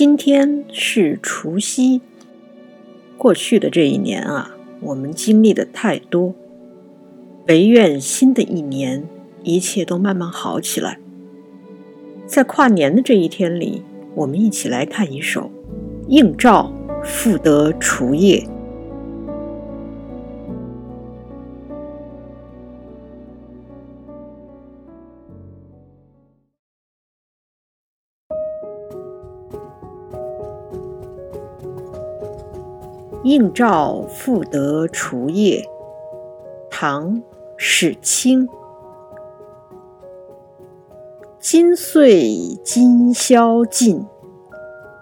今天是除夕。过去的这一年啊，我们经历的太多，唯愿新的一年一切都慢慢好起来。在跨年的这一天里，我们一起来看一首《映照复得除夜》。应照复得除夜，唐·史清。今岁今宵尽，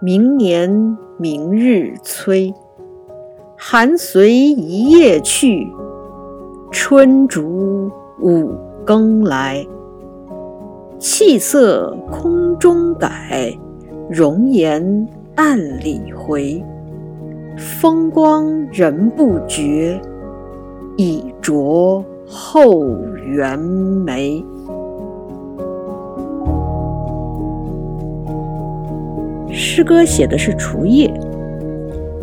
明年明日催。寒随一夜去，春逐五更来。气色空中改，容颜暗里回。风光人不觉，已着后园梅。诗歌写的是除夜，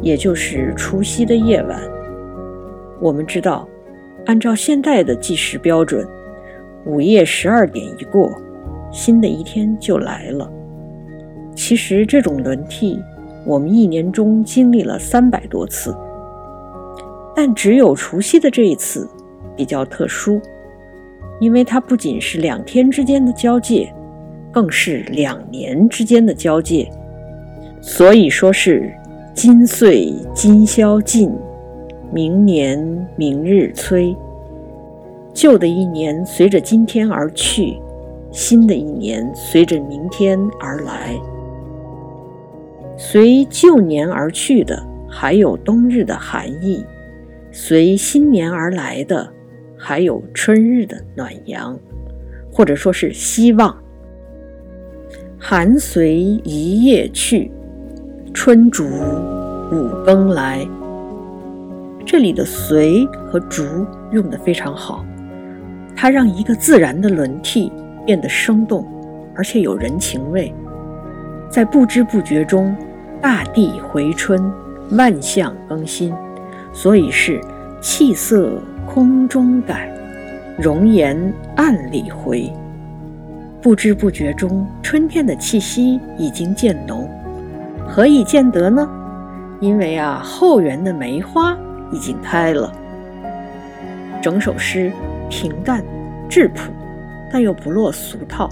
也就是除夕的夜晚。我们知道，按照现代的计时标准，午夜十二点一过，新的一天就来了。其实这种轮替。我们一年中经历了三百多次，但只有除夕的这一次比较特殊，因为它不仅是两天之间的交界，更是两年之间的交界，所以说是今岁今宵尽，明年明日催。旧的一年随着今天而去，新的一年随着明天而来。随旧年而去的，还有冬日的寒意；随新年而来的，还有春日的暖阳，或者说是希望。寒随一夜去，春逐五更来。这里的“随”和“逐”用得非常好，它让一个自然的轮替变得生动，而且有人情味。在不知不觉中，大地回春，万象更新，所以是气色空中改，容颜暗里回。不知不觉中，春天的气息已经渐浓。何以见得呢？因为啊，后园的梅花已经开了。整首诗平淡质朴，但又不落俗套。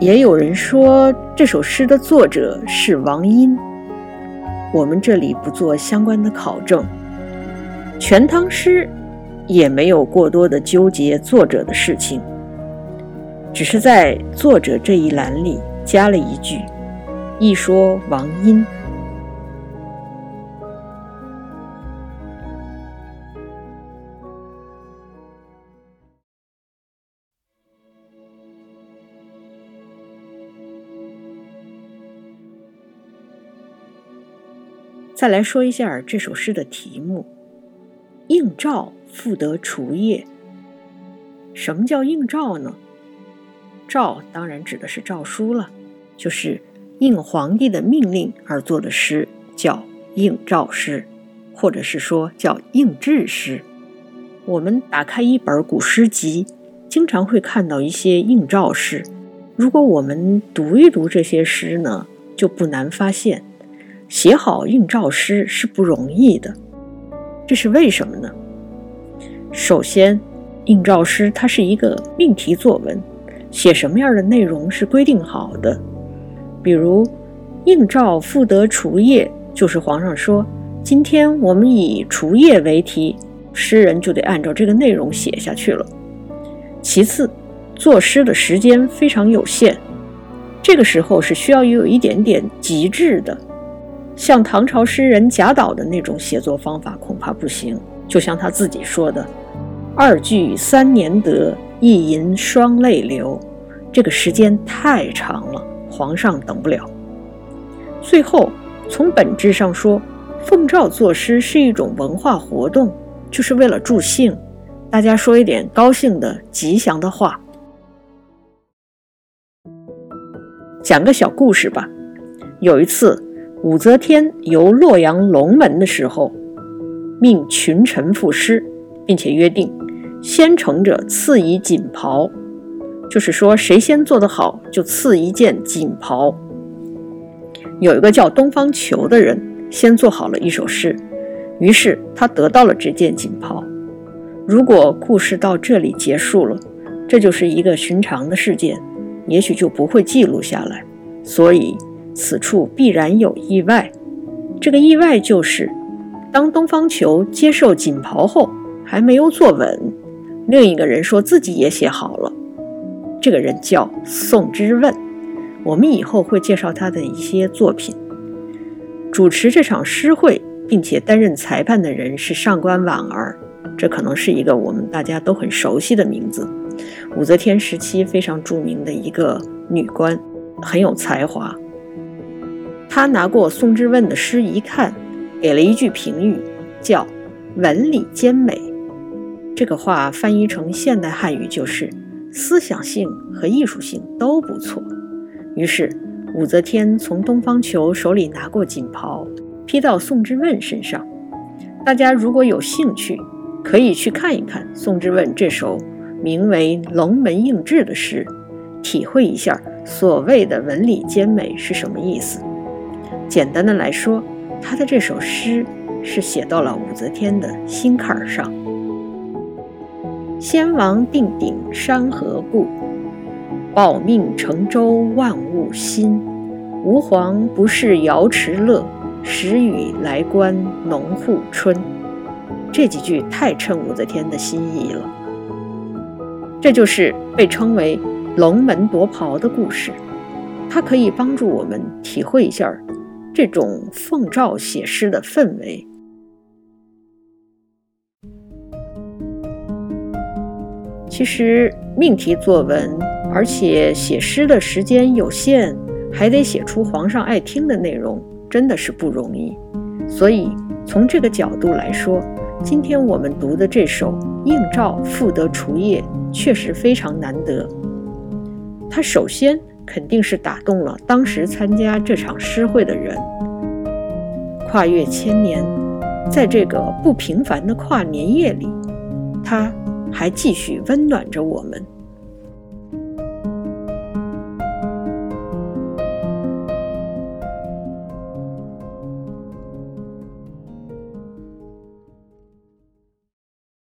也有人说这首诗的作者是王殷，我们这里不做相关的考证。《全唐诗》也没有过多的纠结作者的事情，只是在作者这一栏里加了一句：“一说王殷。”再来说一下这首诗的题目：“应诏复得除夜。”什么叫应诏呢？诏当然指的是诏书了，就是应皇帝的命令而作的诗，叫应诏诗，或者是说叫应制诗。我们打开一本古诗集，经常会看到一些应诏诗。如果我们读一读这些诗呢，就不难发现。写好应诏诗是不容易的，这是为什么呢？首先，应诏诗它是一个命题作文，写什么样的内容是规定好的。比如“应诏赋得除夜”，就是皇上说今天我们以除夜为题，诗人就得按照这个内容写下去了。其次，作诗的时间非常有限，这个时候是需要有一点点极致的。像唐朝诗人贾岛的那种写作方法恐怕不行。就像他自己说的：“二句三年得，一吟双泪流。”这个时间太长了，皇上等不了。最后，从本质上说，奉诏作诗是一种文化活动，就是为了助兴，大家说一点高兴的、吉祥的话。讲个小故事吧。有一次，武则天游洛阳龙门的时候，命群臣赋诗，并且约定先成者赐以锦袍，就是说谁先做得好，就赐一件锦袍。有一个叫东方球的人，先做好了一首诗，于是他得到了这件锦袍。如果故事到这里结束了，这就是一个寻常的事件，也许就不会记录下来。所以此处必然有意外。这个意外就是，当东方球接受锦袍后，还没有坐稳，另一个人说自己也写好了。这个人叫宋之问。我们以后会介绍他的一些作品。主持这场诗会并且担任裁判的人是上官婉儿，这可能是一个我们大家都很熟悉的名字。武则天时期非常著名的一个女官，很有才华。他拿过宋之问的诗一看，给了一句评语，叫“文理兼美”。这个话翻译成现代汉语就是思想性和艺术性都不错。于是，武则天从东方球手里拿过锦袍，披到宋之问身上。大家如果有兴趣，可以去看一看宋之问这首名为《龙门应制》的诗，体会一下所谓的文理兼美是什么意思。简单的来说，他的这首诗是写到了武则天的心坎儿上：“先王定鼎山河固。”保命成舟万物新，吾皇不是瑶池乐，时雨来观农户春。这几句太衬武则天的心意了。这就是被称为“龙门夺袍”的故事，它可以帮助我们体会一下这种奉诏写诗的氛围。其实命题作文。而且写诗的时间有限，还得写出皇上爱听的内容，真的是不容易。所以从这个角度来说，今天我们读的这首《应诏赋得除夜》确实非常难得。它首先肯定是打动了当时参加这场诗会的人。跨越千年，在这个不平凡的跨年夜里，它还继续温暖着我们。